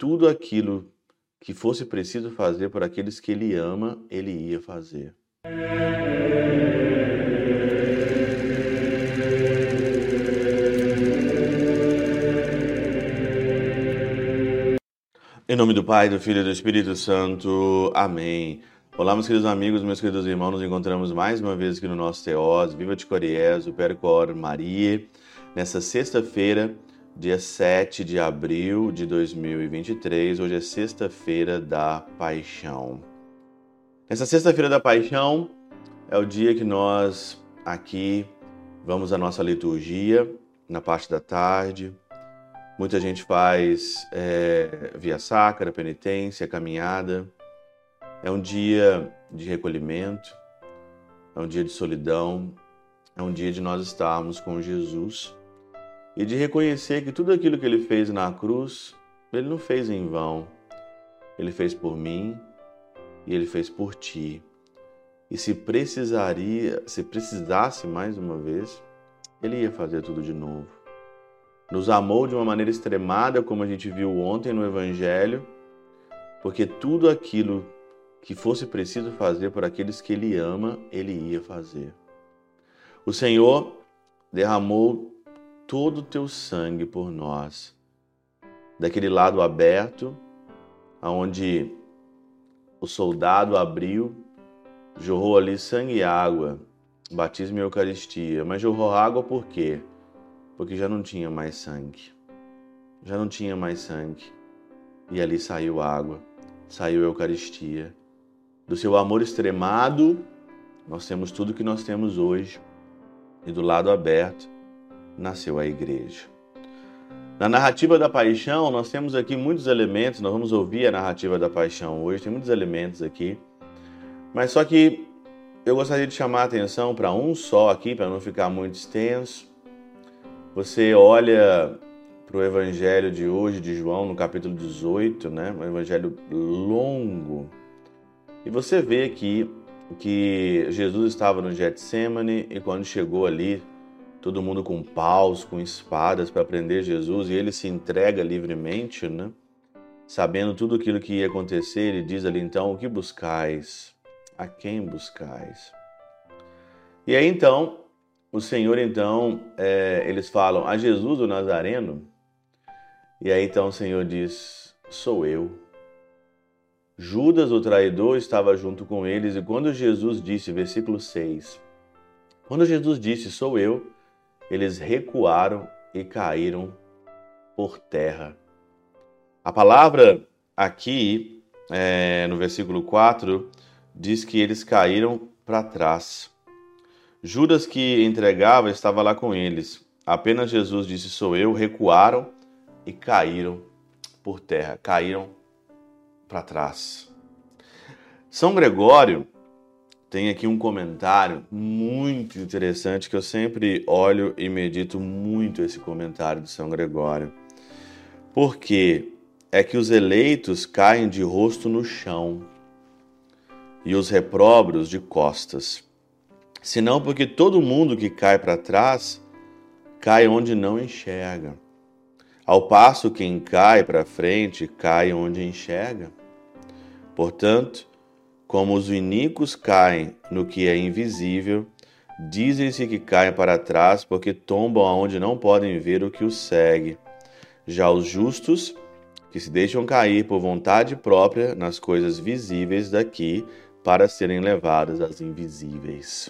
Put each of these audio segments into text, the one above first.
tudo aquilo que fosse preciso fazer por aqueles que ele ama, ele ia fazer. Em nome do Pai, do Filho e do Espírito Santo. Amém. Olá, meus queridos amigos, meus queridos irmãos, nos encontramos mais uma vez aqui no nosso Teós, Viva de Coriés, o Percor Maria, nessa sexta-feira, dia 7 de abril de 2023. Hoje é sexta-feira da Paixão. Nessa sexta-feira da Paixão é o dia que nós aqui vamos à nossa liturgia, na parte da tarde, Muita gente faz é, via sacra, penitência, caminhada. É um dia de recolhimento, é um dia de solidão, é um dia de nós estarmos com Jesus e de reconhecer que tudo aquilo que ele fez na cruz, ele não fez em vão. Ele fez por mim e ele fez por ti. E se precisaria, se precisasse mais uma vez, ele ia fazer tudo de novo nos amou de uma maneira extremada, como a gente viu ontem no Evangelho, porque tudo aquilo que fosse preciso fazer por aqueles que Ele ama, Ele ia fazer. O Senhor derramou todo o teu sangue por nós, daquele lado aberto, aonde o soldado abriu, jorrou ali sangue e água, batismo e Eucaristia. Mas jorrou água por quê? porque já não tinha mais sangue. Já não tinha mais sangue. E ali saiu água, saiu Eucaristia. Do seu amor extremado, nós temos tudo que nós temos hoje. E do lado aberto, nasceu a igreja. Na narrativa da paixão, nós temos aqui muitos elementos, nós vamos ouvir a narrativa da paixão hoje, tem muitos elementos aqui. Mas só que eu gostaria de chamar a atenção para um só aqui, para não ficar muito extenso. Você olha para o evangelho de hoje, de João, no capítulo 18, né? um evangelho longo, e você vê aqui que Jesus estava no Getsemane e quando chegou ali, todo mundo com paus, com espadas para prender Jesus e ele se entrega livremente, né? Sabendo tudo aquilo que ia acontecer, ele diz ali então: O que buscais? A quem buscais? E aí então o Senhor, então, é, eles falam a Jesus o Nazareno, e aí então o Senhor diz: Sou eu. Judas, o traidor, estava junto com eles, e quando Jesus disse, versículo 6, quando Jesus disse, Sou eu, eles recuaram e caíram por terra. A palavra aqui, é, no versículo 4, diz que eles caíram para trás. Judas, que entregava, estava lá com eles. Apenas Jesus disse: Sou eu, recuaram e caíram por terra, caíram para trás. São Gregório tem aqui um comentário muito interessante que eu sempre olho e medito muito esse comentário de São Gregório. Porque é que os eleitos caem de rosto no chão e os reprobros de costas senão porque todo mundo que cai para trás cai onde não enxerga. Ao passo quem cai para frente cai onde enxerga. Portanto, como os iníquos caem no que é invisível, dizem-se que caem para trás porque tombam aonde não podem ver o que os segue. Já os justos, que se deixam cair por vontade própria nas coisas visíveis daqui, para serem levadas às invisíveis.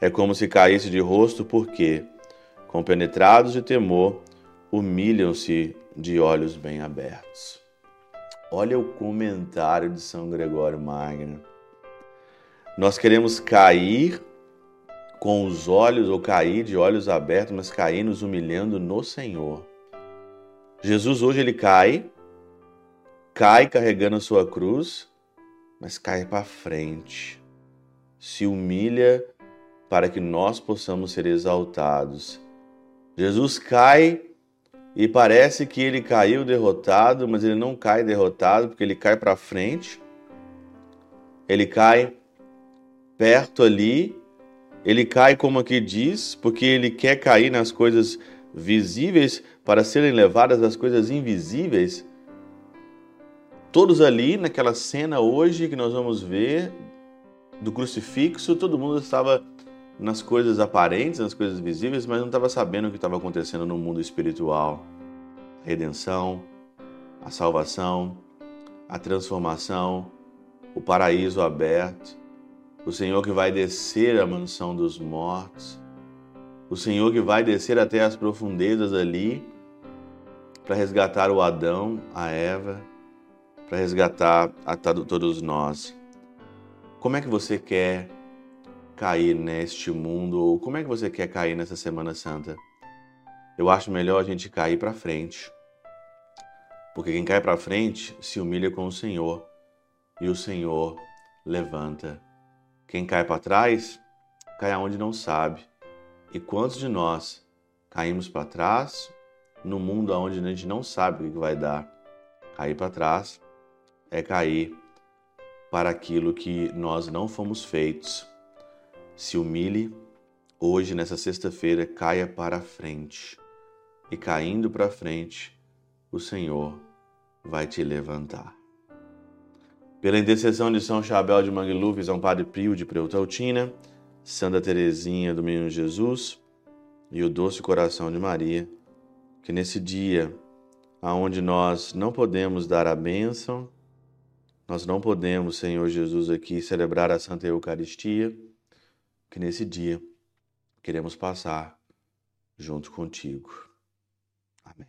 É como se caísse de rosto, porque, compenetrados de temor, humilham-se de olhos bem abertos. Olha o comentário de São Gregório Magno. Nós queremos cair com os olhos, ou cair de olhos abertos, mas cair nos humilhando no Senhor. Jesus hoje ele cai, cai carregando a sua cruz, mas cai para frente. Se humilha para que nós possamos ser exaltados. Jesus cai e parece que ele caiu derrotado, mas ele não cai derrotado, porque ele cai para frente. Ele cai perto ali, ele cai como aqui diz, porque ele quer cair nas coisas visíveis para serem levadas às coisas invisíveis. todos ali naquela cena hoje que nós vamos ver do crucifixo, todo mundo estava nas coisas aparentes, nas coisas visíveis, mas não estava sabendo o que estava acontecendo no mundo espiritual. A redenção, a salvação, a transformação, o paraíso aberto, o Senhor que vai descer à mansão dos mortos, o Senhor que vai descer até as profundezas ali para resgatar o Adão, a Eva, para resgatar a todos nós. Como é que você quer cair neste mundo ou como é que você quer cair nessa Semana Santa? Eu acho melhor a gente cair para frente. Porque quem cai para frente se humilha com o Senhor e o Senhor levanta. Quem cai para trás cai aonde não sabe. E quantos de nós caímos para trás no mundo onde a gente não sabe o que vai dar? Cair para trás é cair para aquilo que nós não fomos feitos se humilhe hoje, nessa sexta-feira, caia para frente. E caindo para frente, o Senhor vai te levantar. Pela intercessão de São Chabel de Mangluf, São Padre Pio de Preutautina, Santa Teresinha do Menino Jesus e o doce coração de Maria, que nesse dia aonde nós não podemos dar a bênção, nós não podemos, Senhor Jesus, aqui celebrar a Santa Eucaristia, que nesse dia queremos passar junto contigo. Amém.